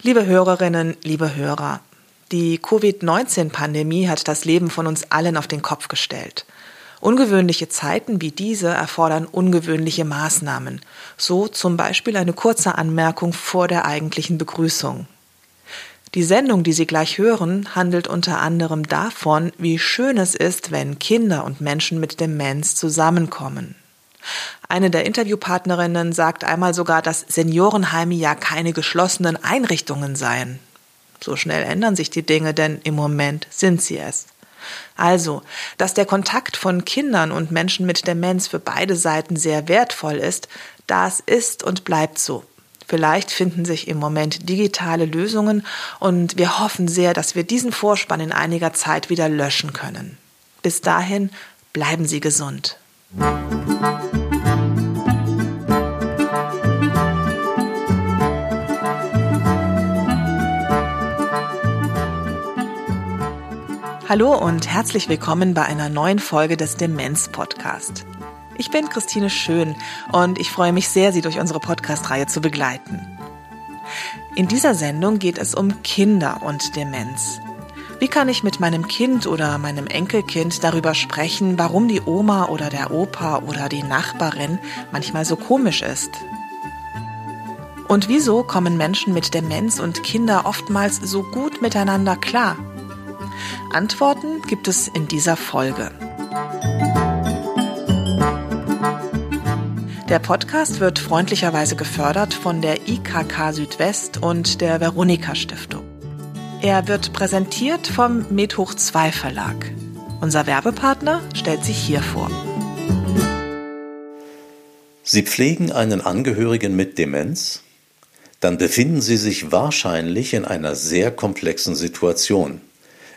Liebe Hörerinnen, liebe Hörer, die Covid-19-Pandemie hat das Leben von uns allen auf den Kopf gestellt. Ungewöhnliche Zeiten wie diese erfordern ungewöhnliche Maßnahmen, so zum Beispiel eine kurze Anmerkung vor der eigentlichen Begrüßung. Die Sendung, die Sie gleich hören, handelt unter anderem davon, wie schön es ist, wenn Kinder und Menschen mit Demenz zusammenkommen. Eine der Interviewpartnerinnen sagt einmal sogar, dass Seniorenheime ja keine geschlossenen Einrichtungen seien. So schnell ändern sich die Dinge, denn im Moment sind sie es. Also, dass der Kontakt von Kindern und Menschen mit Demenz für beide Seiten sehr wertvoll ist, das ist und bleibt so. Vielleicht finden sich im Moment digitale Lösungen und wir hoffen sehr, dass wir diesen Vorspann in einiger Zeit wieder löschen können. Bis dahin bleiben Sie gesund. Hallo und herzlich willkommen bei einer neuen Folge des Demenz Podcast. Ich bin Christine Schön und ich freue mich sehr, Sie durch unsere Podcast-Reihe zu begleiten. In dieser Sendung geht es um Kinder und Demenz. Wie kann ich mit meinem Kind oder meinem Enkelkind darüber sprechen, warum die Oma oder der Opa oder die Nachbarin manchmal so komisch ist? Und wieso kommen Menschen mit Demenz und Kinder oftmals so gut miteinander klar? Antworten gibt es in dieser Folge. Der Podcast wird freundlicherweise gefördert von der IKK Südwest und der Veronika Stiftung. Er wird präsentiert vom Medhoch 2 Verlag. Unser Werbepartner stellt sich hier vor. Sie pflegen einen Angehörigen mit Demenz? Dann befinden Sie sich wahrscheinlich in einer sehr komplexen Situation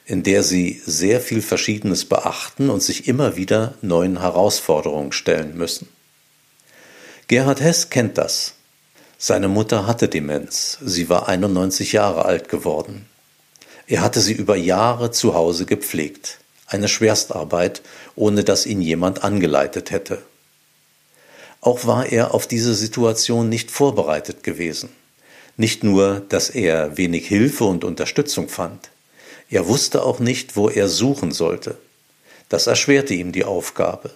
in der sie sehr viel Verschiedenes beachten und sich immer wieder neuen Herausforderungen stellen müssen. Gerhard Hess kennt das. Seine Mutter hatte Demenz, sie war 91 Jahre alt geworden. Er hatte sie über Jahre zu Hause gepflegt, eine Schwerstarbeit, ohne dass ihn jemand angeleitet hätte. Auch war er auf diese Situation nicht vorbereitet gewesen. Nicht nur, dass er wenig Hilfe und Unterstützung fand, er wusste auch nicht, wo er suchen sollte. Das erschwerte ihm die Aufgabe.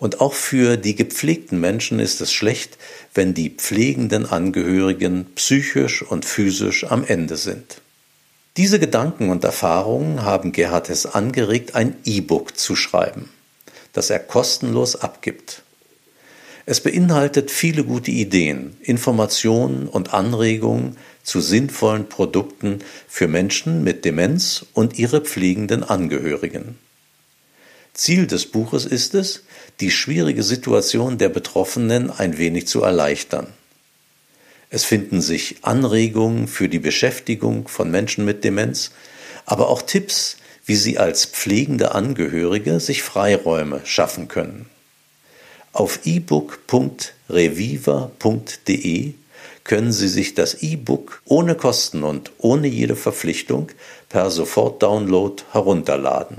Und auch für die gepflegten Menschen ist es schlecht, wenn die pflegenden Angehörigen psychisch und physisch am Ende sind. Diese Gedanken und Erfahrungen haben Gerhard es angeregt, ein E-Book zu schreiben, das er kostenlos abgibt. Es beinhaltet viele gute Ideen, Informationen und Anregungen, zu sinnvollen Produkten für Menschen mit Demenz und ihre pflegenden Angehörigen. Ziel des Buches ist es, die schwierige Situation der Betroffenen ein wenig zu erleichtern. Es finden sich Anregungen für die Beschäftigung von Menschen mit Demenz, aber auch Tipps, wie sie als pflegende Angehörige sich Freiräume schaffen können. Auf ebook.reviva.de können Sie sich das E-Book ohne Kosten und ohne jede Verpflichtung per Sofortdownload herunterladen.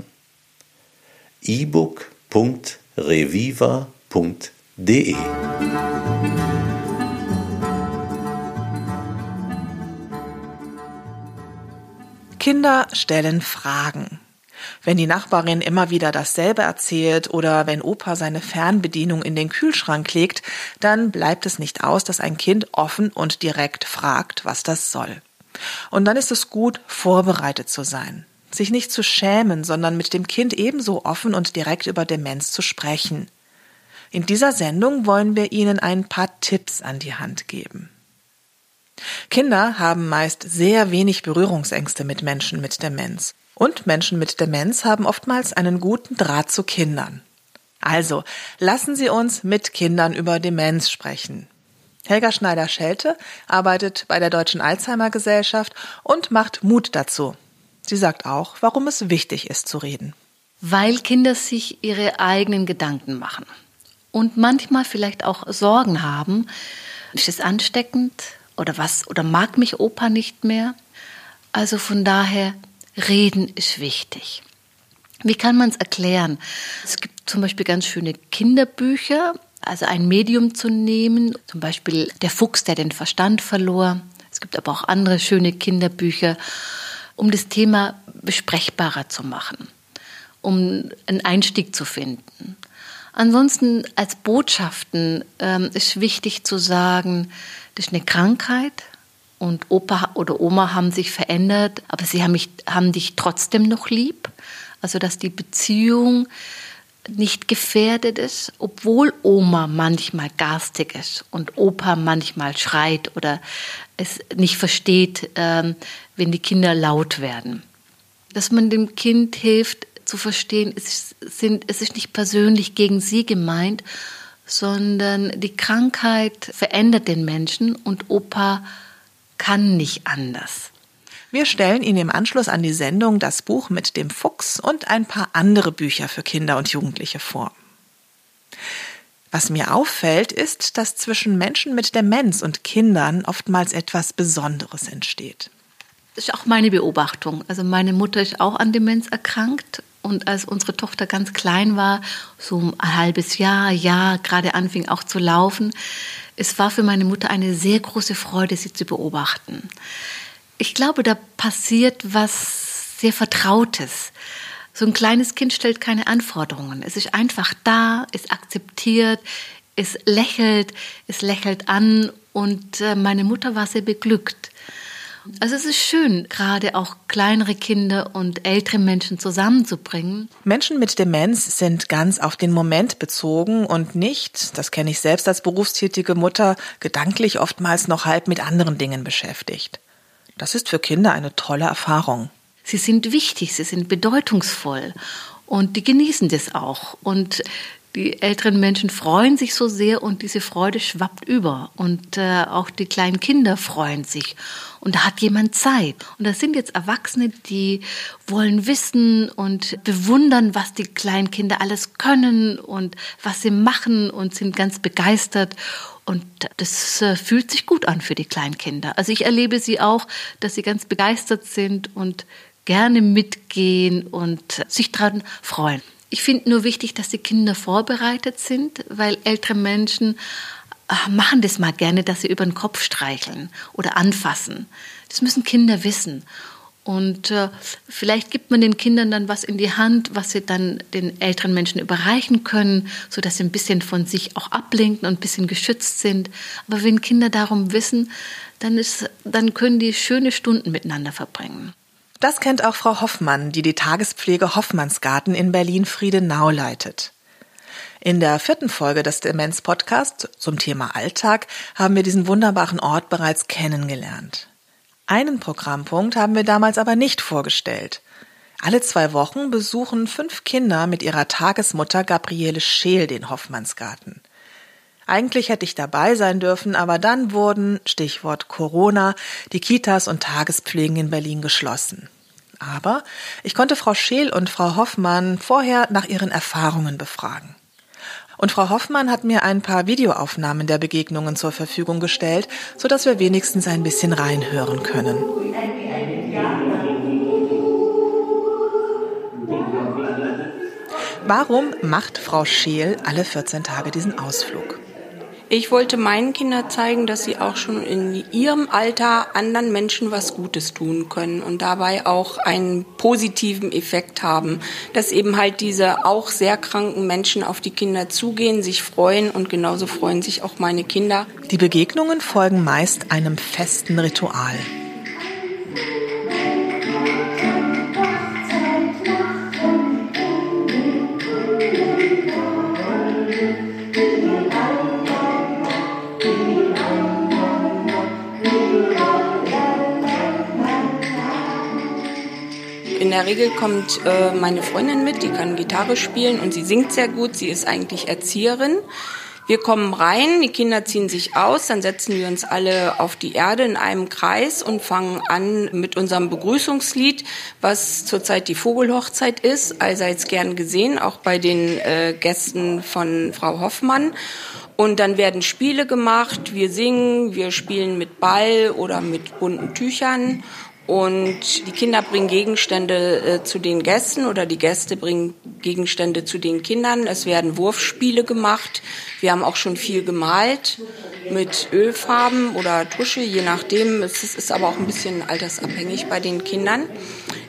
ebook.reviva.de Kinder stellen Fragen. Wenn die Nachbarin immer wieder dasselbe erzählt oder wenn Opa seine Fernbedienung in den Kühlschrank legt, dann bleibt es nicht aus, dass ein Kind offen und direkt fragt, was das soll. Und dann ist es gut, vorbereitet zu sein, sich nicht zu schämen, sondern mit dem Kind ebenso offen und direkt über Demenz zu sprechen. In dieser Sendung wollen wir Ihnen ein paar Tipps an die Hand geben. Kinder haben meist sehr wenig Berührungsängste mit Menschen mit Demenz. Und Menschen mit Demenz haben oftmals einen guten Draht zu Kindern. Also, lassen Sie uns mit Kindern über Demenz sprechen. Helga Schneider-Schelte arbeitet bei der Deutschen Alzheimer Gesellschaft und macht Mut dazu. Sie sagt auch, warum es wichtig ist zu reden. Weil Kinder sich ihre eigenen Gedanken machen und manchmal vielleicht auch Sorgen haben. Ist es ansteckend oder was? Oder mag mich Opa nicht mehr? Also von daher Reden ist wichtig. Wie kann man es erklären? Es gibt zum Beispiel ganz schöne Kinderbücher, also ein Medium zu nehmen, zum Beispiel Der Fuchs, der den Verstand verlor. Es gibt aber auch andere schöne Kinderbücher, um das Thema besprechbarer zu machen, um einen Einstieg zu finden. Ansonsten als Botschaften ähm, ist wichtig zu sagen, das ist eine Krankheit und Opa oder Oma haben sich verändert, aber sie haben, mich, haben dich trotzdem noch lieb. Also dass die Beziehung nicht gefährdet ist, obwohl Oma manchmal garstig ist und Opa manchmal schreit oder es nicht versteht, ähm, wenn die Kinder laut werden. Dass man dem Kind hilft zu verstehen, es, es ist nicht persönlich gegen sie gemeint, sondern die Krankheit verändert den Menschen und Opa kann nicht anders. Wir stellen Ihnen im Anschluss an die Sendung das Buch mit dem Fuchs und ein paar andere Bücher für Kinder und Jugendliche vor. Was mir auffällt, ist, dass zwischen Menschen mit Demenz und Kindern oftmals etwas Besonderes entsteht. Das ist auch meine Beobachtung. Also meine Mutter ist auch an Demenz erkrankt und als unsere Tochter ganz klein war, so ein halbes Jahr, Jahr, gerade anfing auch zu laufen, es war für meine Mutter eine sehr große Freude, sie zu beobachten ich glaube, da passiert was sehr Vertrautes. So ein kleines Kind stellt keine Anforderungen. Es ist einfach da, es akzeptiert, es lächelt, es lächelt an und äh, meine Mutter war sehr beglückt. Also es ist schön, gerade auch kleinere Kinder und ältere Menschen zusammenzubringen. Menschen mit Demenz sind ganz auf den Moment bezogen und nicht, das kenne ich selbst als berufstätige Mutter, gedanklich oftmals noch halb mit anderen Dingen beschäftigt. Das ist für Kinder eine tolle Erfahrung. Sie sind wichtig, sie sind bedeutungsvoll und die genießen das auch. Und die älteren Menschen freuen sich so sehr und diese Freude schwappt über. Und äh, auch die kleinen Kinder freuen sich. Und da hat jemand Zeit. Und das sind jetzt Erwachsene, die wollen wissen und bewundern, was die kleinen Kinder alles können und was sie machen und sind ganz begeistert. Und das äh, fühlt sich gut an für die Kleinkinder. Also ich erlebe sie auch, dass sie ganz begeistert sind und gerne mitgehen und sich daran freuen. Ich finde nur wichtig, dass die Kinder vorbereitet sind, weil ältere Menschen äh, machen das mal gerne, dass sie über den Kopf streicheln oder anfassen. Das müssen Kinder wissen. Und äh, vielleicht gibt man den Kindern dann was in die Hand, was sie dann den älteren Menschen überreichen können, so dass sie ein bisschen von sich auch ablenken und ein bisschen geschützt sind. Aber wenn Kinder darum wissen, dann ist, dann können die schöne Stunden miteinander verbringen. Das kennt auch Frau Hoffmann, die die Tagespflege Hoffmannsgarten in Berlin-Friedenau leitet. In der vierten Folge des Demenz-Podcasts zum Thema Alltag haben wir diesen wunderbaren Ort bereits kennengelernt. Einen Programmpunkt haben wir damals aber nicht vorgestellt. Alle zwei Wochen besuchen fünf Kinder mit ihrer Tagesmutter Gabriele Scheel den Hoffmannsgarten. Eigentlich hätte ich dabei sein dürfen, aber dann wurden, Stichwort Corona, die Kitas und Tagespflegen in Berlin geschlossen. Aber ich konnte Frau Scheel und Frau Hoffmann vorher nach ihren Erfahrungen befragen. Und Frau Hoffmann hat mir ein paar Videoaufnahmen der Begegnungen zur Verfügung gestellt, so dass wir wenigstens ein bisschen reinhören können. Warum macht Frau Scheel alle 14 Tage diesen Ausflug? Ich wollte meinen Kindern zeigen, dass sie auch schon in ihrem Alter anderen Menschen was Gutes tun können und dabei auch einen positiven Effekt haben. Dass eben halt diese auch sehr kranken Menschen auf die Kinder zugehen, sich freuen und genauso freuen sich auch meine Kinder. Die Begegnungen folgen meist einem festen Ritual. Der Regel kommt äh, meine Freundin mit, die kann Gitarre spielen und sie singt sehr gut. Sie ist eigentlich Erzieherin. Wir kommen rein, die Kinder ziehen sich aus, dann setzen wir uns alle auf die Erde in einem Kreis und fangen an mit unserem Begrüßungslied, was zurzeit die Vogelhochzeit ist, allseits gern gesehen, auch bei den äh, Gästen von Frau Hoffmann. Und dann werden Spiele gemacht, wir singen, wir spielen mit Ball oder mit bunten Tüchern Und die Kinder bringen Gegenstände äh, zu den Gästen oder die Gäste bringen Gegenstände zu den Kindern. Es werden Wurfspiele gemacht. Wir haben auch schon viel gemalt mit Ölfarben oder Tusche, je nachdem. Es ist aber auch ein bisschen altersabhängig bei den Kindern.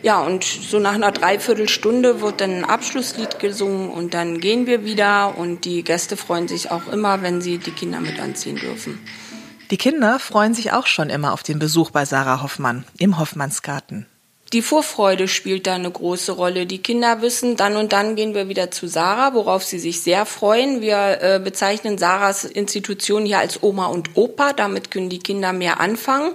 Ja, und so nach einer Dreiviertelstunde wird dann ein Abschlusslied gesungen und dann gehen wir wieder und die Gäste freuen sich auch immer, wenn sie die Kinder mit anziehen dürfen. Die Kinder freuen sich auch schon immer auf den Besuch bei Sarah Hoffmann im Hoffmannsgarten. Die Vorfreude spielt da eine große Rolle. Die Kinder wissen, dann und dann gehen wir wieder zu Sarah, worauf sie sich sehr freuen. Wir äh, bezeichnen Sarahs Institution hier als Oma und Opa. Damit können die Kinder mehr anfangen.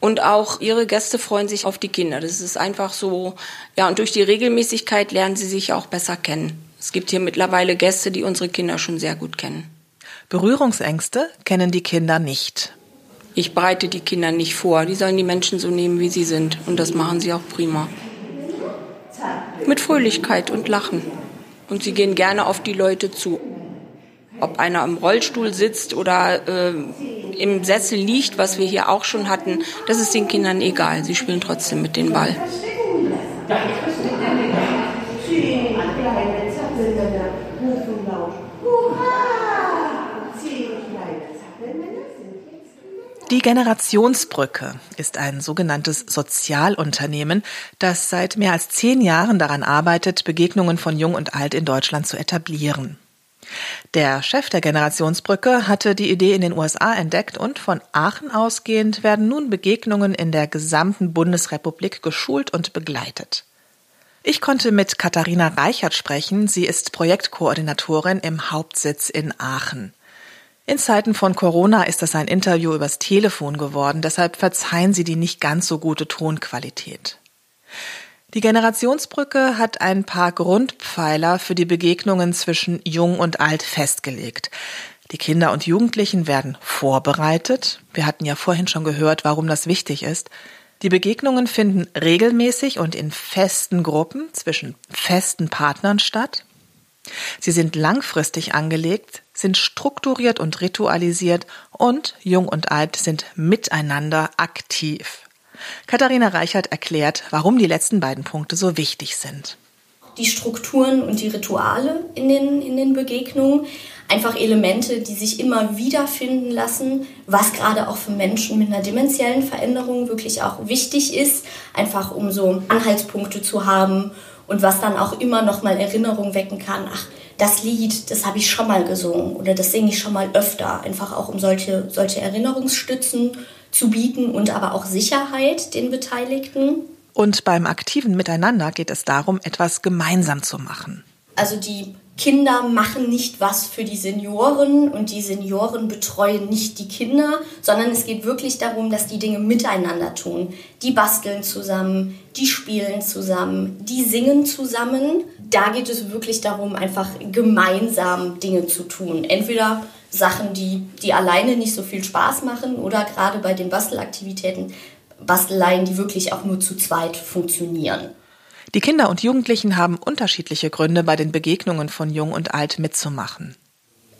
Und auch ihre Gäste freuen sich auf die Kinder. Das ist einfach so, ja, und durch die Regelmäßigkeit lernen sie sich auch besser kennen. Es gibt hier mittlerweile Gäste, die unsere Kinder schon sehr gut kennen. Berührungsängste kennen die Kinder nicht. Ich bereite die Kinder nicht vor. Die sollen die Menschen so nehmen, wie sie sind. Und das machen sie auch prima. Mit Fröhlichkeit und Lachen. Und sie gehen gerne auf die Leute zu. Ob einer im Rollstuhl sitzt oder äh, im Sessel liegt, was wir hier auch schon hatten, das ist den Kindern egal. Sie spielen trotzdem mit dem Ball. Die Generationsbrücke ist ein sogenanntes Sozialunternehmen, das seit mehr als zehn Jahren daran arbeitet, Begegnungen von Jung und Alt in Deutschland zu etablieren. Der Chef der Generationsbrücke hatte die Idee in den USA entdeckt und von Aachen ausgehend werden nun Begegnungen in der gesamten Bundesrepublik geschult und begleitet. Ich konnte mit Katharina Reichert sprechen. Sie ist Projektkoordinatorin im Hauptsitz in Aachen. In Zeiten von Corona ist das ein Interview übers Telefon geworden, deshalb verzeihen Sie die nicht ganz so gute Tonqualität. Die Generationsbrücke hat ein paar Grundpfeiler für die Begegnungen zwischen Jung und Alt festgelegt. Die Kinder und Jugendlichen werden vorbereitet. Wir hatten ja vorhin schon gehört, warum das wichtig ist. Die Begegnungen finden regelmäßig und in festen Gruppen zwischen festen Partnern statt. Sie sind langfristig angelegt, sind strukturiert und ritualisiert und Jung und Alt sind miteinander aktiv. Katharina Reichert erklärt, warum die letzten beiden Punkte so wichtig sind. Die Strukturen und die Rituale in den, in den Begegnungen, einfach Elemente, die sich immer wieder finden lassen, was gerade auch für Menschen mit einer dementiellen Veränderung wirklich auch wichtig ist, einfach um so Anhaltspunkte zu haben und was dann auch immer noch mal Erinnerung wecken kann. Ach, das Lied, das habe ich schon mal gesungen oder das singe ich schon mal öfter, einfach auch um solche, solche Erinnerungsstützen zu bieten und aber auch Sicherheit den Beteiligten. Und beim aktiven Miteinander geht es darum, etwas gemeinsam zu machen. Also die Kinder machen nicht was für die Senioren und die Senioren betreuen nicht die Kinder, sondern es geht wirklich darum, dass die Dinge miteinander tun. Die basteln zusammen, die spielen zusammen, die singen zusammen. Da geht es wirklich darum, einfach gemeinsam Dinge zu tun. Entweder Sachen, die, die alleine nicht so viel Spaß machen oder gerade bei den Bastelaktivitäten Basteleien, die wirklich auch nur zu zweit funktionieren. Die Kinder und Jugendlichen haben unterschiedliche Gründe, bei den Begegnungen von Jung und Alt mitzumachen.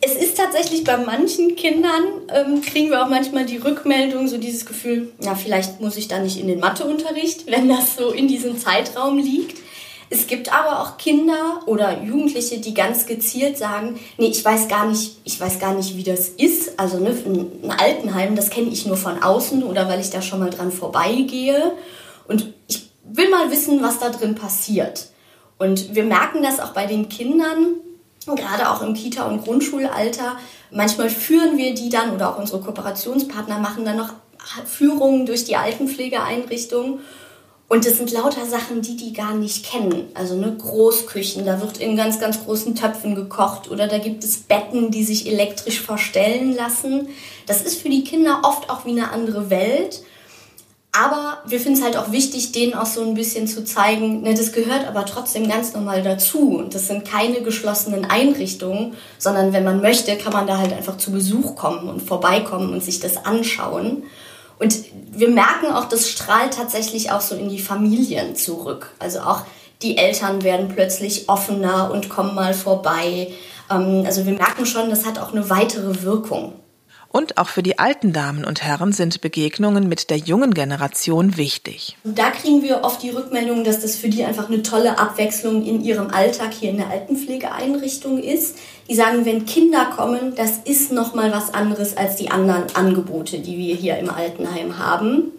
Es ist tatsächlich bei manchen Kindern, ähm, kriegen wir auch manchmal die Rückmeldung, so dieses Gefühl, na, vielleicht muss ich da nicht in den Matheunterricht, wenn das so in diesem Zeitraum liegt. Es gibt aber auch Kinder oder Jugendliche, die ganz gezielt sagen, nee, ich weiß gar nicht, ich weiß gar nicht, wie das ist. Also ne, ein Altenheim, das kenne ich nur von außen oder weil ich da schon mal dran vorbeigehe. Und ich will mal wissen, was da drin passiert. Und wir merken das auch bei den Kindern, gerade auch im Kita- und Grundschulalter. Manchmal führen wir die dann oder auch unsere Kooperationspartner machen dann noch Führungen durch die Altenpflegeeinrichtungen. Und das sind lauter Sachen, die die gar nicht kennen. Also ne, Großküchen, da wird in ganz, ganz großen Töpfen gekocht oder da gibt es Betten, die sich elektrisch verstellen lassen. Das ist für die Kinder oft auch wie eine andere Welt. Aber wir finden es halt auch wichtig, denen auch so ein bisschen zu zeigen, ne, das gehört aber trotzdem ganz normal dazu. Und das sind keine geschlossenen Einrichtungen, sondern wenn man möchte, kann man da halt einfach zu Besuch kommen und vorbeikommen und sich das anschauen. Und wir merken auch, das strahlt tatsächlich auch so in die Familien zurück. Also auch die Eltern werden plötzlich offener und kommen mal vorbei. Ähm, also wir merken schon, das hat auch eine weitere Wirkung. Und auch für die alten Damen und Herren sind Begegnungen mit der jungen Generation wichtig. Da kriegen wir oft die Rückmeldung, dass das für die einfach eine tolle Abwechslung in ihrem Alltag hier in der Altenpflegeeinrichtung ist. Die sagen, wenn Kinder kommen, das ist noch mal was anderes als die anderen Angebote, die wir hier im Altenheim haben.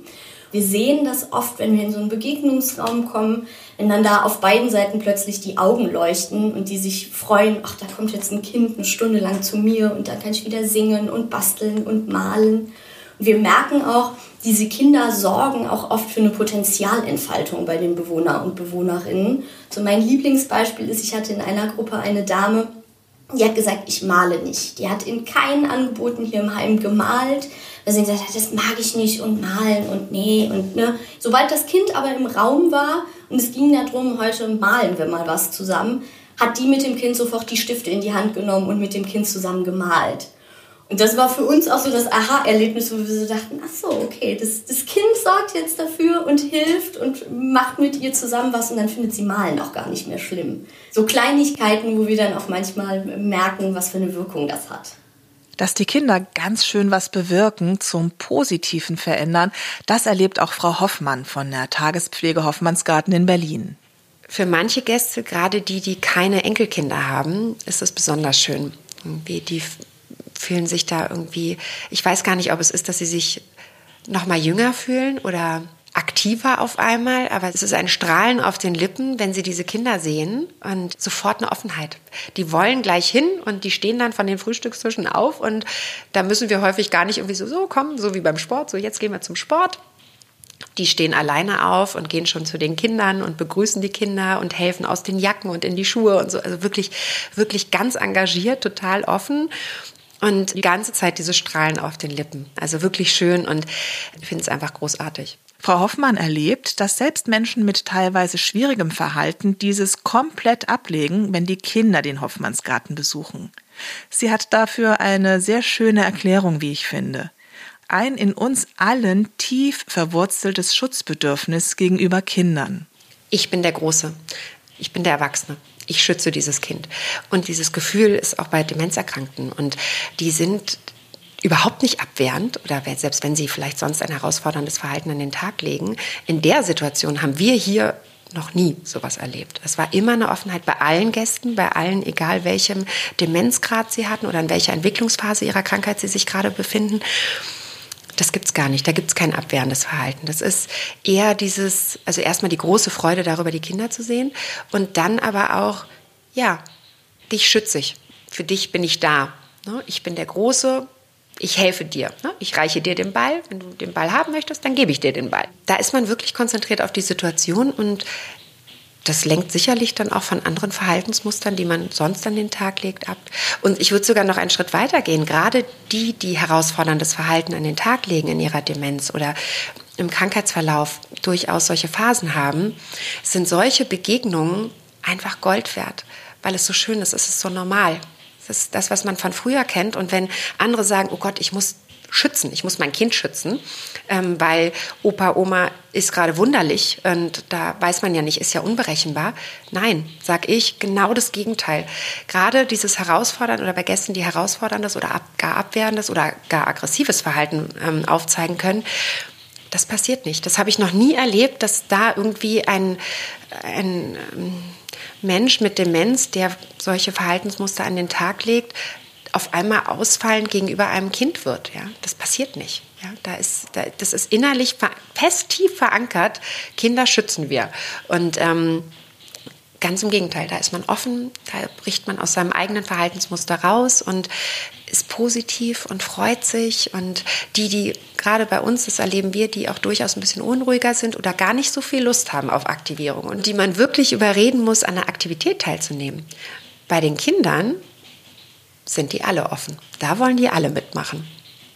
Wir sehen das oft, wenn wir in so einen Begegnungsraum kommen, wenn dann da auf beiden Seiten plötzlich die Augen leuchten und die sich freuen, ach, da kommt jetzt ein Kind eine Stunde lang zu mir und dann kann ich wieder singen und basteln und malen. Und wir merken auch, diese Kinder sorgen auch oft für eine Potenzialentfaltung bei den Bewohner und Bewohnerinnen. So mein Lieblingsbeispiel ist, ich hatte in einer Gruppe eine Dame, die hat gesagt, ich male nicht. Die hat in keinen Angeboten hier im Heim gemalt, weil sie gesagt hat, das mag ich nicht und malen und nee und ne. Sobald das Kind aber im Raum war und es ging darum, heute malen wir mal was zusammen, hat die mit dem Kind sofort die Stifte in die Hand genommen und mit dem Kind zusammen gemalt. Und das war für uns auch so das Aha-Erlebnis, wo wir so dachten, ach so, okay, das, das Kind sorgt jetzt dafür und hilft und macht mit ihr zusammen was und dann findet sie Malen auch gar nicht mehr schlimm. So Kleinigkeiten, wo wir dann auch manchmal merken, was für eine Wirkung das hat. Dass die Kinder ganz schön was bewirken, zum Positiven verändern, das erlebt auch Frau Hoffmann von der Tagespflege Hoffmannsgarten in Berlin. Für manche Gäste, gerade die, die keine Enkelkinder haben, ist es besonders schön. Wie die fühlen sich da irgendwie, ich weiß gar nicht, ob es ist, dass sie sich noch mal jünger fühlen oder aktiver auf einmal, aber es ist ein Strahlen auf den Lippen, wenn sie diese Kinder sehen und sofort eine Offenheit. Die wollen gleich hin und die stehen dann von den Frühstückstischen auf und da müssen wir häufig gar nicht irgendwie so, so kommen, so wie beim Sport, so jetzt gehen wir zum Sport. Die stehen alleine auf und gehen schon zu den Kindern und begrüßen die Kinder und helfen aus den Jacken und in die Schuhe und so. Also wirklich, wirklich ganz engagiert, total offen. Und die ganze Zeit diese Strahlen auf den Lippen. Also wirklich schön und ich finde es einfach großartig. Frau Hoffmann erlebt, dass selbst Menschen mit teilweise schwierigem Verhalten dieses komplett ablegen, wenn die Kinder den Hoffmannsgarten besuchen. Sie hat dafür eine sehr schöne Erklärung, wie ich finde. Ein in uns allen tief verwurzeltes Schutzbedürfnis gegenüber Kindern. Ich bin der Große. Ich bin der Erwachsene ich schütze dieses Kind. Und dieses Gefühl ist auch bei Demenzerkrankten. Und die sind überhaupt nicht abwehrend oder selbst wenn sie vielleicht sonst ein herausforderndes Verhalten an den Tag legen. In der Situation haben wir hier noch nie sowas erlebt. Es war immer eine Offenheit bei allen Gästen, bei allen, egal welchem Demenzgrad sie hatten oder in welcher Entwicklungsphase ihrer Krankheit sie sich gerade befinden. Das gibt's gar nicht. Da gibt's kein abwehrendes Verhalten. Das ist eher dieses, also erstmal die große Freude darüber, die Kinder zu sehen und dann aber auch, ja, dich schütze ich. Für dich bin ich da. Ne? Ich bin der Große, ich helfe dir. Ne? Ich reiche dir den Ball. Wenn du den Ball haben möchtest, dann gebe ich dir den Ball. Da ist man wirklich konzentriert auf die Situation und das lenkt sicherlich dann auch von anderen Verhaltensmustern, die man sonst an den Tag legt, ab. Und ich würde sogar noch einen Schritt weiter gehen. Gerade die, die herausforderndes Verhalten an den Tag legen in ihrer Demenz oder im Krankheitsverlauf durchaus solche Phasen haben, sind solche Begegnungen einfach Gold wert, weil es so schön ist, es ist so normal. Das ist das, was man von früher kennt. Und wenn andere sagen, oh Gott, ich muss schützen. Ich muss mein Kind schützen, ähm, weil Opa, Oma ist gerade wunderlich und da weiß man ja nicht, ist ja unberechenbar. Nein, sag ich, genau das Gegenteil. Gerade dieses Herausfordern oder bei Gästen, die herausforderndes oder ab, gar abwehrendes oder gar aggressives Verhalten ähm, aufzeigen können, das passiert nicht. Das habe ich noch nie erlebt, dass da irgendwie ein, ein ähm, Mensch mit Demenz, der solche Verhaltensmuster an den Tag legt, auf einmal ausfallend gegenüber einem Kind wird. Ja? Das passiert nicht. Ja? Da ist, da, das ist innerlich fest tief verankert. Kinder schützen wir. Und ähm, ganz im Gegenteil, da ist man offen, da bricht man aus seinem eigenen Verhaltensmuster raus und ist positiv und freut sich. Und die, die gerade bei uns, das erleben wir, die auch durchaus ein bisschen unruhiger sind oder gar nicht so viel Lust haben auf Aktivierung und die man wirklich überreden muss, an der Aktivität teilzunehmen. Bei den Kindern sind die alle offen. Da wollen die alle mitmachen.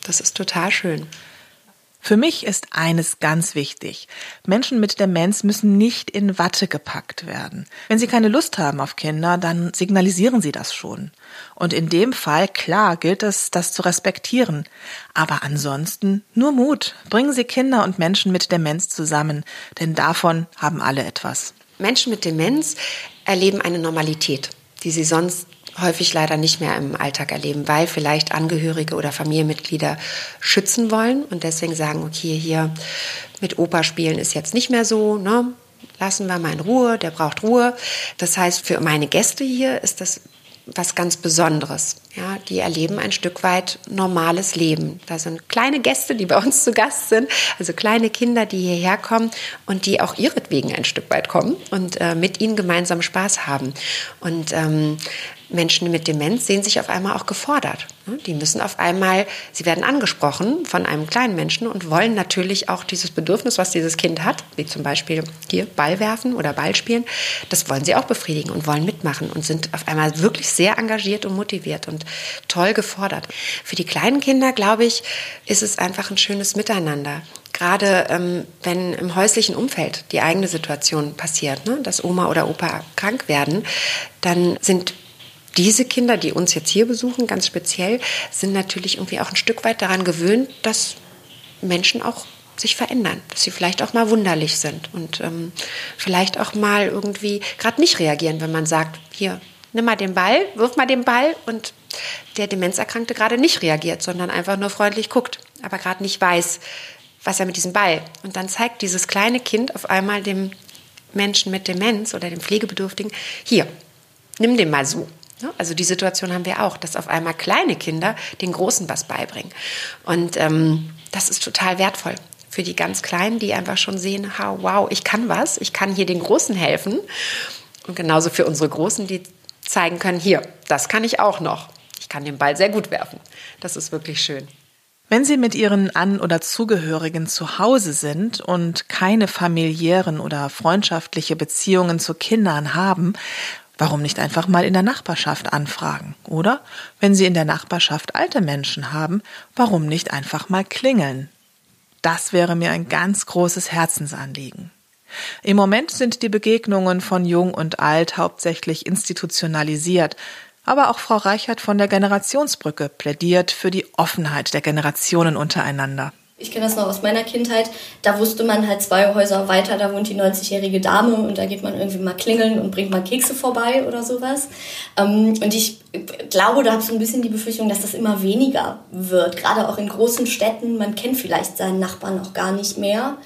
Das ist total schön. Für mich ist eines ganz wichtig. Menschen mit Demenz müssen nicht in Watte gepackt werden. Wenn sie keine Lust haben auf Kinder, dann signalisieren sie das schon. Und in dem Fall, klar, gilt es, das zu respektieren. Aber ansonsten nur Mut. Bringen Sie Kinder und Menschen mit Demenz zusammen, denn davon haben alle etwas. Menschen mit Demenz erleben eine Normalität, die sie sonst häufig leider nicht mehr im Alltag erleben, weil vielleicht Angehörige oder Familienmitglieder schützen wollen und deswegen sagen, okay, hier mit Opa spielen ist jetzt nicht mehr so, ne? lassen wir mal in Ruhe, der braucht Ruhe. Das heißt, für meine Gäste hier ist das was ganz Besonderes. Ja, die erleben ein Stück weit normales Leben. Da sind kleine Gäste, die bei uns zu Gast sind, also kleine Kinder, die hierher kommen und die auch ihretwegen ein Stück weit kommen und äh, mit ihnen gemeinsam Spaß haben. Und ähm, Menschen mit Demenz sehen sich auf einmal auch gefordert. Ne? Die müssen auf einmal, sie werden angesprochen von einem kleinen Menschen und wollen natürlich auch dieses Bedürfnis, was dieses Kind hat, wie zum Beispiel hier Ball werfen oder Ball spielen, das wollen sie auch befriedigen und wollen mitmachen und sind auf einmal wirklich sehr engagiert und motiviert und toll gefordert. Für die kleinen Kinder, glaube ich, ist es einfach ein schönes Miteinander gerade ähm, wenn im häuslichen Umfeld die eigene Situation passiert, ne, dass Oma oder Opa krank werden, dann sind diese Kinder, die uns jetzt hier besuchen, ganz speziell, sind natürlich irgendwie auch ein Stück weit daran gewöhnt, dass Menschen auch sich verändern, dass sie vielleicht auch mal wunderlich sind und ähm, vielleicht auch mal irgendwie gerade nicht reagieren, wenn man sagt, hier, nimm mal den Ball, wirf mal den Ball und der Demenzerkrankte gerade nicht reagiert, sondern einfach nur freundlich guckt, aber gerade nicht weiß, was er mit diesem Ball. Und dann zeigt dieses kleine Kind auf einmal dem Menschen mit Demenz oder dem Pflegebedürftigen, hier, nimm den mal so. Also die Situation haben wir auch, dass auf einmal kleine Kinder den Großen was beibringen. Und ähm, das ist total wertvoll für die ganz Kleinen, die einfach schon sehen, wow, ich kann was, ich kann hier den Großen helfen. Und genauso für unsere Großen, die zeigen können, hier, das kann ich auch noch. Ich kann den Ball sehr gut werfen. Das ist wirklich schön. Wenn Sie mit Ihren An- oder Zugehörigen zu Hause sind und keine familiären oder freundschaftliche Beziehungen zu Kindern haben, Warum nicht einfach mal in der Nachbarschaft anfragen? Oder, wenn Sie in der Nachbarschaft alte Menschen haben, warum nicht einfach mal klingeln? Das wäre mir ein ganz großes Herzensanliegen. Im Moment sind die Begegnungen von Jung und Alt hauptsächlich institutionalisiert, aber auch Frau Reichert von der Generationsbrücke plädiert für die Offenheit der Generationen untereinander. Ich kenne das noch aus meiner Kindheit. Da wusste man halt zwei Häuser weiter, da wohnt die 90-jährige Dame und da geht man irgendwie mal klingeln und bringt mal Kekse vorbei oder sowas. Ähm, und ich glaube, da habe ich so ein bisschen die Befürchtung, dass das immer weniger wird. Gerade auch in großen Städten. Man kennt vielleicht seinen Nachbarn auch gar nicht mehr.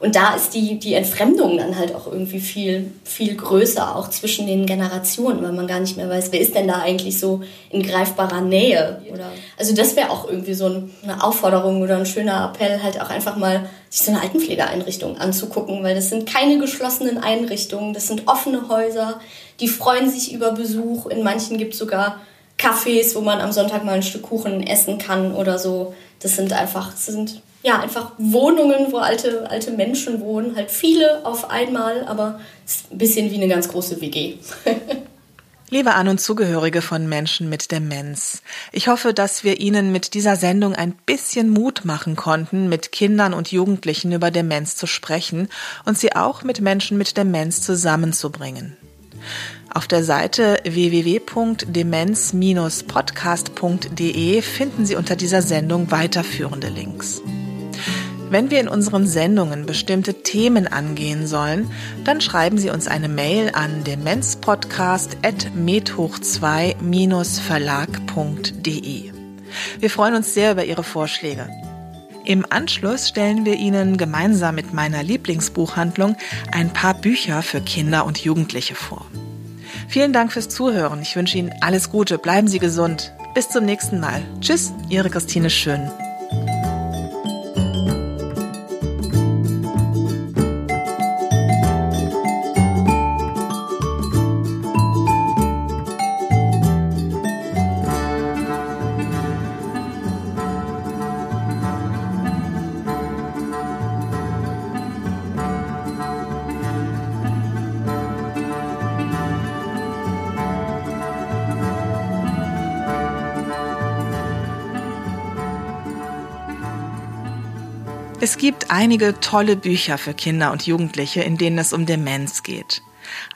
Und da ist die, die Entfremdung dann halt auch irgendwie viel, viel größer, auch zwischen den Generationen, weil man gar nicht mehr weiß, wer ist denn da eigentlich so in greifbarer Nähe. Oder, also das wäre auch irgendwie so eine Aufforderung oder ein schöner Appell, halt auch einfach mal sich so eine Altenpflegeeinrichtung anzugucken, weil das sind keine geschlossenen Einrichtungen, das sind offene Häuser, die freuen sich über Besuch. In manchen gibt es sogar Cafés, wo man am Sonntag mal ein Stück Kuchen essen kann oder so. Das sind einfach, das sind ja, einfach Wohnungen, wo alte, alte Menschen wohnen, halt viele auf einmal, aber ist ein bisschen wie eine ganz große WG. Liebe An- und Zugehörige von Menschen mit Demenz, ich hoffe, dass wir Ihnen mit dieser Sendung ein bisschen Mut machen konnten, mit Kindern und Jugendlichen über Demenz zu sprechen und sie auch mit Menschen mit Demenz zusammenzubringen. Auf der Seite www.demenz-podcast.de finden Sie unter dieser Sendung weiterführende Links. Wenn wir in unseren Sendungen bestimmte Themen angehen sollen, dann schreiben Sie uns eine Mail an demenzpodcast.medhoch2-verlag.de. Wir freuen uns sehr über Ihre Vorschläge. Im Anschluss stellen wir Ihnen gemeinsam mit meiner Lieblingsbuchhandlung ein paar Bücher für Kinder und Jugendliche vor. Vielen Dank fürs Zuhören. Ich wünsche Ihnen alles Gute. Bleiben Sie gesund. Bis zum nächsten Mal. Tschüss, Ihre Christine Schön. Gibt einige tolle Bücher für Kinder und Jugendliche, in denen es um Demenz geht.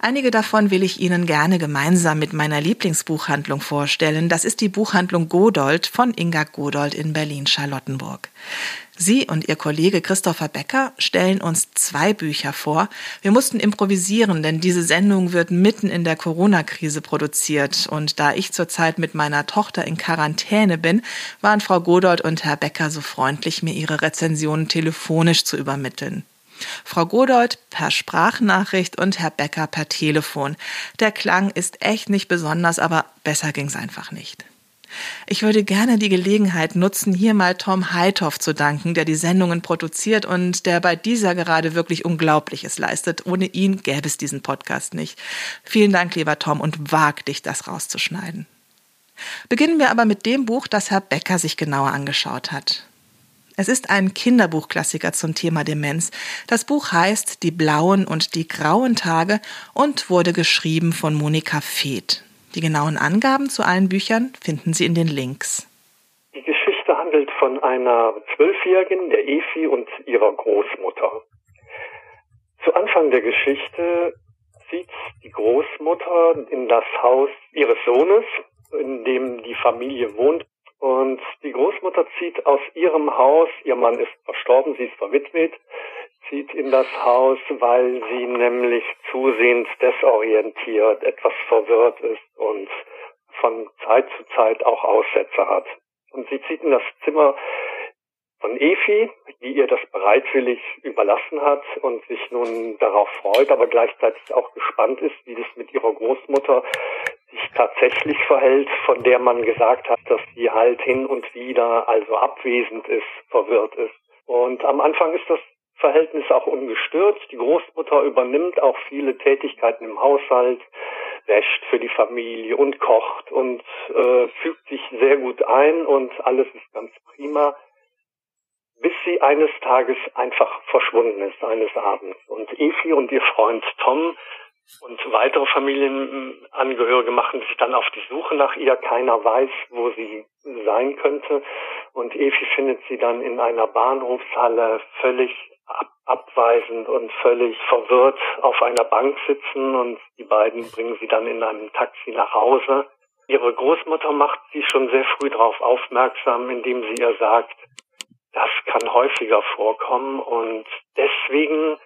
Einige davon will ich Ihnen gerne gemeinsam mit meiner Lieblingsbuchhandlung vorstellen. Das ist die Buchhandlung Godold von Inga Godold in Berlin-Charlottenburg. Sie und Ihr Kollege Christopher Becker stellen uns zwei Bücher vor. Wir mussten improvisieren, denn diese Sendung wird mitten in der Corona-Krise produziert. Und da ich zurzeit mit meiner Tochter in Quarantäne bin, waren Frau Godold und Herr Becker so freundlich, mir ihre Rezensionen telefonisch zu übermitteln. Frau Godold per Sprachnachricht und Herr Becker per Telefon. Der Klang ist echt nicht besonders, aber besser ging's einfach nicht. Ich würde gerne die Gelegenheit nutzen, hier mal Tom Heithoff zu danken, der die Sendungen produziert und der bei dieser gerade wirklich Unglaubliches leistet. Ohne ihn gäbe es diesen Podcast nicht. Vielen Dank, lieber Tom, und wag dich, das rauszuschneiden. Beginnen wir aber mit dem Buch, das Herr Becker sich genauer angeschaut hat. Es ist ein Kinderbuchklassiker zum Thema Demenz. Das Buch heißt Die blauen und die grauen Tage und wurde geschrieben von Monika Feeth. Die genauen Angaben zu allen Büchern finden Sie in den Links. Die Geschichte handelt von einer Zwölfjährigen, der Efi und ihrer Großmutter. Zu Anfang der Geschichte zieht die Großmutter in das Haus ihres Sohnes, in dem die Familie wohnt, und die Großmutter zieht aus ihrem Haus, ihr Mann ist verstorben, sie ist verwitwet, zieht in das Haus, weil sie nämlich zusehends desorientiert, etwas verwirrt ist und von Zeit zu Zeit auch Aussätze hat. Und sie zieht in das Zimmer von Efi, die ihr das bereitwillig überlassen hat und sich nun darauf freut, aber gleichzeitig auch gespannt ist, wie das mit ihrer Großmutter sich tatsächlich verhält, von der man gesagt hat, dass sie halt hin und wieder also abwesend ist, verwirrt ist. Und am Anfang ist das Verhältnis auch ungestört. Die Großmutter übernimmt auch viele Tätigkeiten im Haushalt, wäscht für die Familie und kocht und äh, fügt sich sehr gut ein und alles ist ganz prima, bis sie eines Tages einfach verschwunden ist, eines Abends. Und Efi und ihr Freund Tom und weitere Familienangehörige machen sich dann auf die Suche nach ihr. Keiner weiß, wo sie sein könnte. Und Efi findet sie dann in einer Bahnhofshalle völlig ab abweisend und völlig verwirrt auf einer Bank sitzen. Und die beiden bringen sie dann in einem Taxi nach Hause. Ihre Großmutter macht sie schon sehr früh darauf aufmerksam, indem sie ihr sagt, das kann häufiger vorkommen und deswegen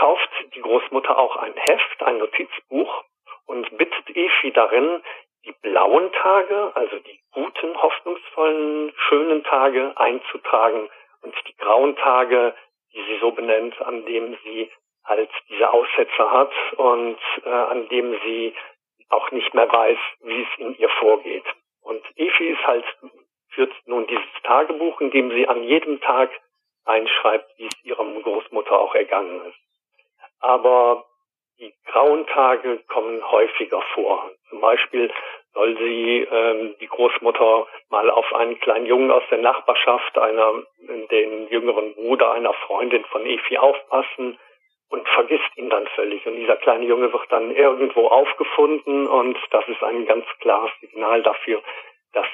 kauft die Großmutter auch ein Heft, ein Notizbuch und bittet Efi darin, die blauen Tage, also die guten, hoffnungsvollen, schönen Tage einzutragen und die grauen Tage, die sie so benennt, an dem sie halt diese Aussätze hat und äh, an dem sie auch nicht mehr weiß, wie es in ihr vorgeht. Und Efi ist halt, führt nun dieses Tagebuch, in dem sie an jedem Tag einschreibt, wie es ihrem Großmutter auch ergangen ist aber die grauen Tage kommen häufiger vor. Zum Beispiel soll sie ähm, die Großmutter mal auf einen kleinen Jungen aus der Nachbarschaft, einer den jüngeren Bruder einer Freundin von Efi aufpassen und vergisst ihn dann völlig. Und dieser kleine Junge wird dann irgendwo aufgefunden und das ist ein ganz klares Signal dafür, dass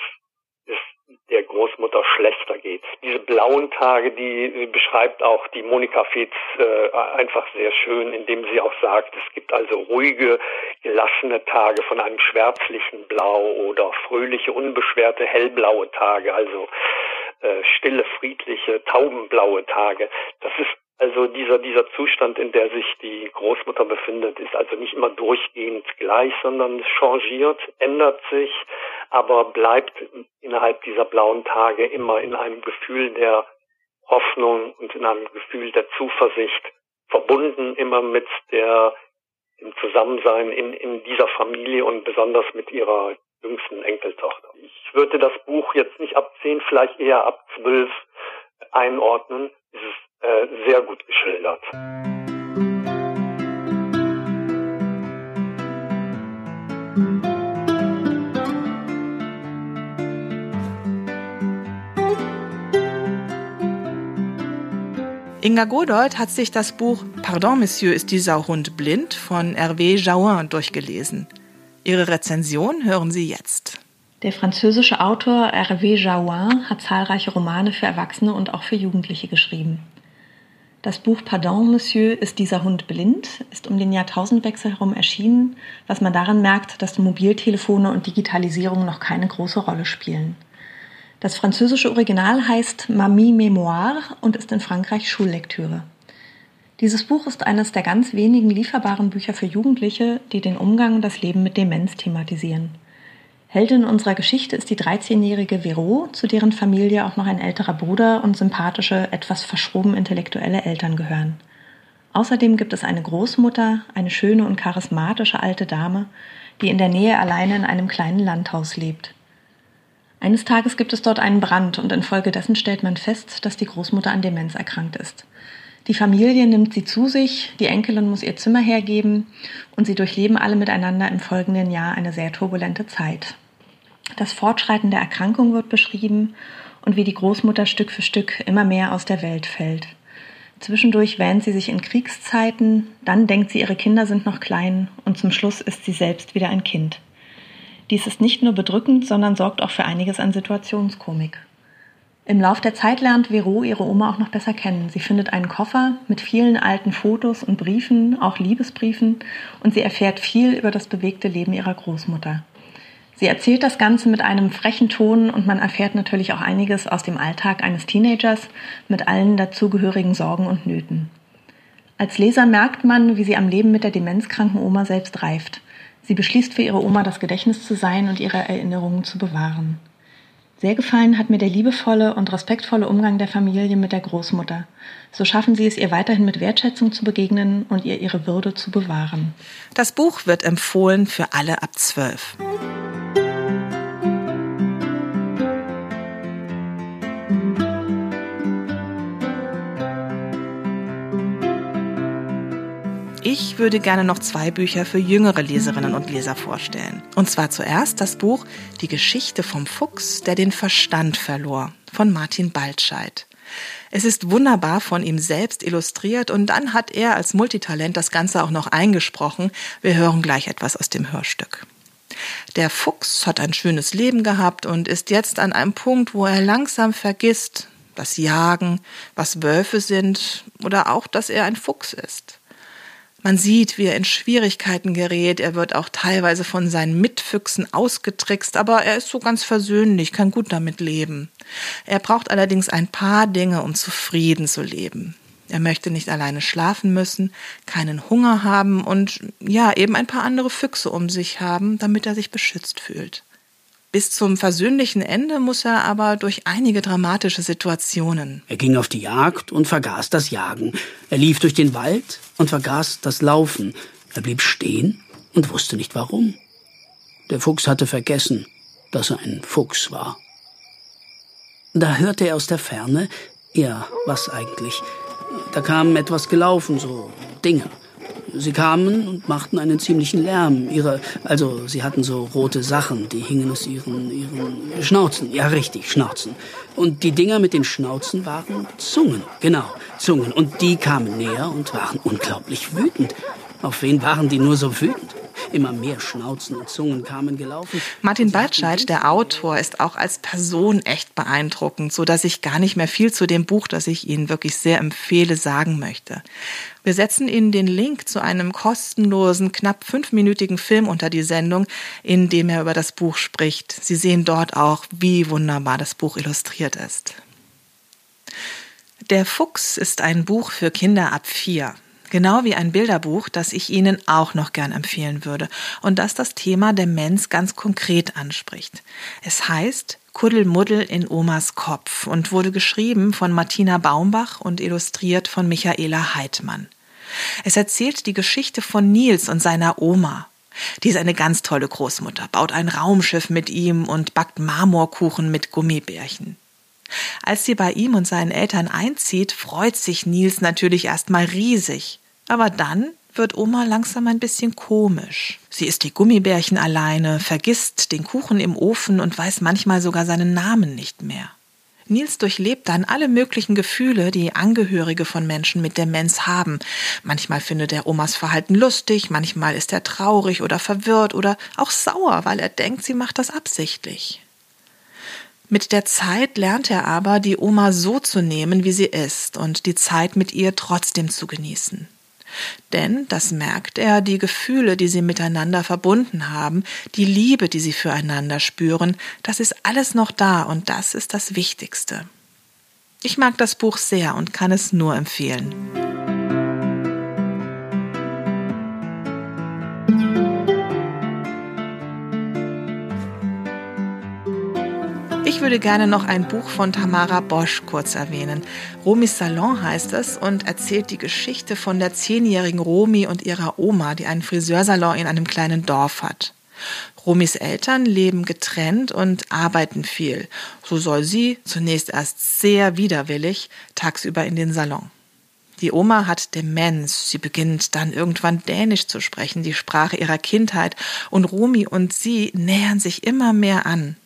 der Großmutter schlechter geht. Diese blauen Tage, die beschreibt auch die Monika Fetz äh, einfach sehr schön, indem sie auch sagt, es gibt also ruhige, gelassene Tage von einem schwärzlichen Blau oder fröhliche, unbeschwerte, hellblaue Tage, also äh, stille, friedliche, taubenblaue Tage. Das ist also dieser, dieser Zustand, in der sich die Großmutter befindet, ist also nicht immer durchgehend gleich, sondern changiert, ändert sich, aber bleibt innerhalb dieser blauen Tage immer in einem Gefühl der Hoffnung und in einem Gefühl der Zuversicht verbunden, immer mit der, im Zusammensein in, in dieser Familie und besonders mit ihrer jüngsten Enkeltochter. Ich würde das Buch jetzt nicht ab zehn, vielleicht eher ab zwölf einordnen. Es ist äh, sehr gut geschildert. Inga Godold hat sich das Buch Pardon, Monsieur, ist dieser Hund blind von Hervé Jauin durchgelesen. Ihre Rezension hören Sie jetzt. Der französische Autor Hervé Jauin hat zahlreiche Romane für Erwachsene und auch für Jugendliche geschrieben. Das Buch Pardon, Monsieur, ist dieser Hund blind, ist um den Jahrtausendwechsel herum erschienen, was man daran merkt, dass Mobiltelefone und Digitalisierung noch keine große Rolle spielen. Das französische Original heißt Mamie Mémoire und ist in Frankreich Schullektüre. Dieses Buch ist eines der ganz wenigen lieferbaren Bücher für Jugendliche, die den Umgang und das Leben mit Demenz thematisieren. Heldin unserer Geschichte ist die 13-jährige Vero, zu deren Familie auch noch ein älterer Bruder und sympathische, etwas verschroben intellektuelle Eltern gehören. Außerdem gibt es eine Großmutter, eine schöne und charismatische alte Dame, die in der Nähe alleine in einem kleinen Landhaus lebt. Eines Tages gibt es dort einen Brand und infolgedessen stellt man fest, dass die Großmutter an Demenz erkrankt ist. Die Familie nimmt sie zu sich, die Enkelin muss ihr Zimmer hergeben und sie durchleben alle miteinander im folgenden Jahr eine sehr turbulente Zeit. Das Fortschreiten der Erkrankung wird beschrieben und wie die Großmutter Stück für Stück immer mehr aus der Welt fällt. Zwischendurch wähnt sie sich in Kriegszeiten, dann denkt sie, ihre Kinder sind noch klein und zum Schluss ist sie selbst wieder ein Kind. Dies ist nicht nur bedrückend, sondern sorgt auch für einiges an Situationskomik. Im Lauf der Zeit lernt Vero ihre Oma auch noch besser kennen. Sie findet einen Koffer mit vielen alten Fotos und Briefen, auch Liebesbriefen, und sie erfährt viel über das bewegte Leben ihrer Großmutter. Sie erzählt das Ganze mit einem frechen Ton und man erfährt natürlich auch einiges aus dem Alltag eines Teenagers mit allen dazugehörigen Sorgen und Nöten. Als Leser merkt man, wie sie am Leben mit der demenzkranken Oma selbst reift. Sie beschließt für ihre Oma das Gedächtnis zu sein und ihre Erinnerungen zu bewahren. Sehr gefallen hat mir der liebevolle und respektvolle Umgang der Familie mit der Großmutter. So schaffen sie es ihr weiterhin mit Wertschätzung zu begegnen und ihr ihre Würde zu bewahren. Das Buch wird empfohlen für alle ab zwölf. Ich würde gerne noch zwei Bücher für jüngere Leserinnen und Leser vorstellen. Und zwar zuerst das Buch Die Geschichte vom Fuchs, der den Verstand verlor von Martin Baltscheid. Es ist wunderbar von ihm selbst illustriert und dann hat er als Multitalent das Ganze auch noch eingesprochen. Wir hören gleich etwas aus dem Hörstück. Der Fuchs hat ein schönes Leben gehabt und ist jetzt an einem Punkt, wo er langsam vergisst, was Jagen, was Wölfe sind oder auch, dass er ein Fuchs ist. Man sieht, wie er in Schwierigkeiten gerät. Er wird auch teilweise von seinen Mitfüchsen ausgetrickst, aber er ist so ganz versöhnlich, kann gut damit leben. Er braucht allerdings ein paar Dinge, um zufrieden zu leben. Er möchte nicht alleine schlafen müssen, keinen Hunger haben und ja, eben ein paar andere Füchse um sich haben, damit er sich beschützt fühlt. Bis zum versöhnlichen Ende muss er aber durch einige dramatische Situationen. Er ging auf die Jagd und vergaß das Jagen. Er lief durch den Wald und vergaß das Laufen. Er blieb stehen und wusste nicht warum. Der Fuchs hatte vergessen, dass er ein Fuchs war. Da hörte er aus der Ferne, ja, was eigentlich? Da kam etwas gelaufen, so Dinge. Sie kamen und machten einen ziemlichen Lärm. Ihre, also sie hatten so rote Sachen, die hingen aus ihren, ihren Schnauzen. Ja, richtig, Schnauzen. Und die Dinger mit den Schnauzen waren Zungen. Genau, Zungen. Und die kamen näher und waren unglaublich wütend. Auf wen waren die nur so wütend? Immer mehr Schnauzen und Zungen kamen gelaufen. Martin Baltscheid, der Autor, ist auch als Person echt beeindruckend, so dass ich gar nicht mehr viel zu dem Buch, das ich Ihnen wirklich sehr empfehle, sagen möchte. Wir setzen Ihnen den Link zu einem kostenlosen, knapp fünfminütigen Film unter die Sendung, in dem er über das Buch spricht. Sie sehen dort auch, wie wunderbar das Buch illustriert ist. Der Fuchs ist ein Buch für Kinder ab vier. Genau wie ein Bilderbuch, das ich Ihnen auch noch gern empfehlen würde und das das Thema Demenz ganz konkret anspricht. Es heißt Kuddelmuddel in Omas Kopf und wurde geschrieben von Martina Baumbach und illustriert von Michaela Heidmann. Es erzählt die Geschichte von Nils und seiner Oma. Die ist eine ganz tolle Großmutter, baut ein Raumschiff mit ihm und backt Marmorkuchen mit Gummibärchen. Als sie bei ihm und seinen Eltern einzieht, freut sich Nils natürlich erstmal riesig. Aber dann wird Oma langsam ein bisschen komisch. Sie isst die Gummibärchen alleine, vergisst den Kuchen im Ofen und weiß manchmal sogar seinen Namen nicht mehr. Nils durchlebt dann alle möglichen Gefühle, die Angehörige von Menschen mit Demenz haben. Manchmal findet er Omas Verhalten lustig, manchmal ist er traurig oder verwirrt oder auch sauer, weil er denkt, sie macht das absichtlich. Mit der Zeit lernt er aber, die Oma so zu nehmen, wie sie ist und die Zeit mit ihr trotzdem zu genießen. Denn, das merkt er, die Gefühle, die sie miteinander verbunden haben, die Liebe, die sie füreinander spüren, das ist alles noch da und das ist das Wichtigste. Ich mag das Buch sehr und kann es nur empfehlen. Ich würde gerne noch ein Buch von Tamara Bosch kurz erwähnen. Romis Salon heißt es und erzählt die Geschichte von der zehnjährigen Romi und ihrer Oma, die einen Friseursalon in einem kleinen Dorf hat. Romis Eltern leben getrennt und arbeiten viel. So soll sie, zunächst erst sehr widerwillig, tagsüber in den Salon. Die Oma hat Demenz. Sie beginnt dann irgendwann Dänisch zu sprechen, die Sprache ihrer Kindheit, und Romi und sie nähern sich immer mehr an.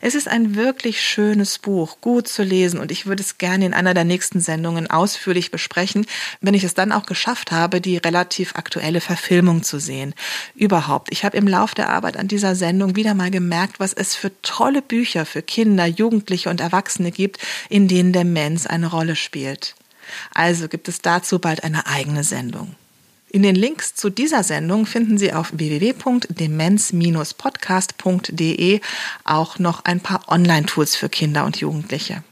Es ist ein wirklich schönes Buch, gut zu lesen und ich würde es gerne in einer der nächsten Sendungen ausführlich besprechen, wenn ich es dann auch geschafft habe, die relativ aktuelle Verfilmung zu sehen. Überhaupt, ich habe im Lauf der Arbeit an dieser Sendung wieder mal gemerkt, was es für tolle Bücher für Kinder, Jugendliche und Erwachsene gibt, in denen Demenz eine Rolle spielt. Also gibt es dazu bald eine eigene Sendung. In den Links zu dieser Sendung finden Sie auf www.demenz-podcast.de auch noch ein paar Online-Tools für Kinder und Jugendliche.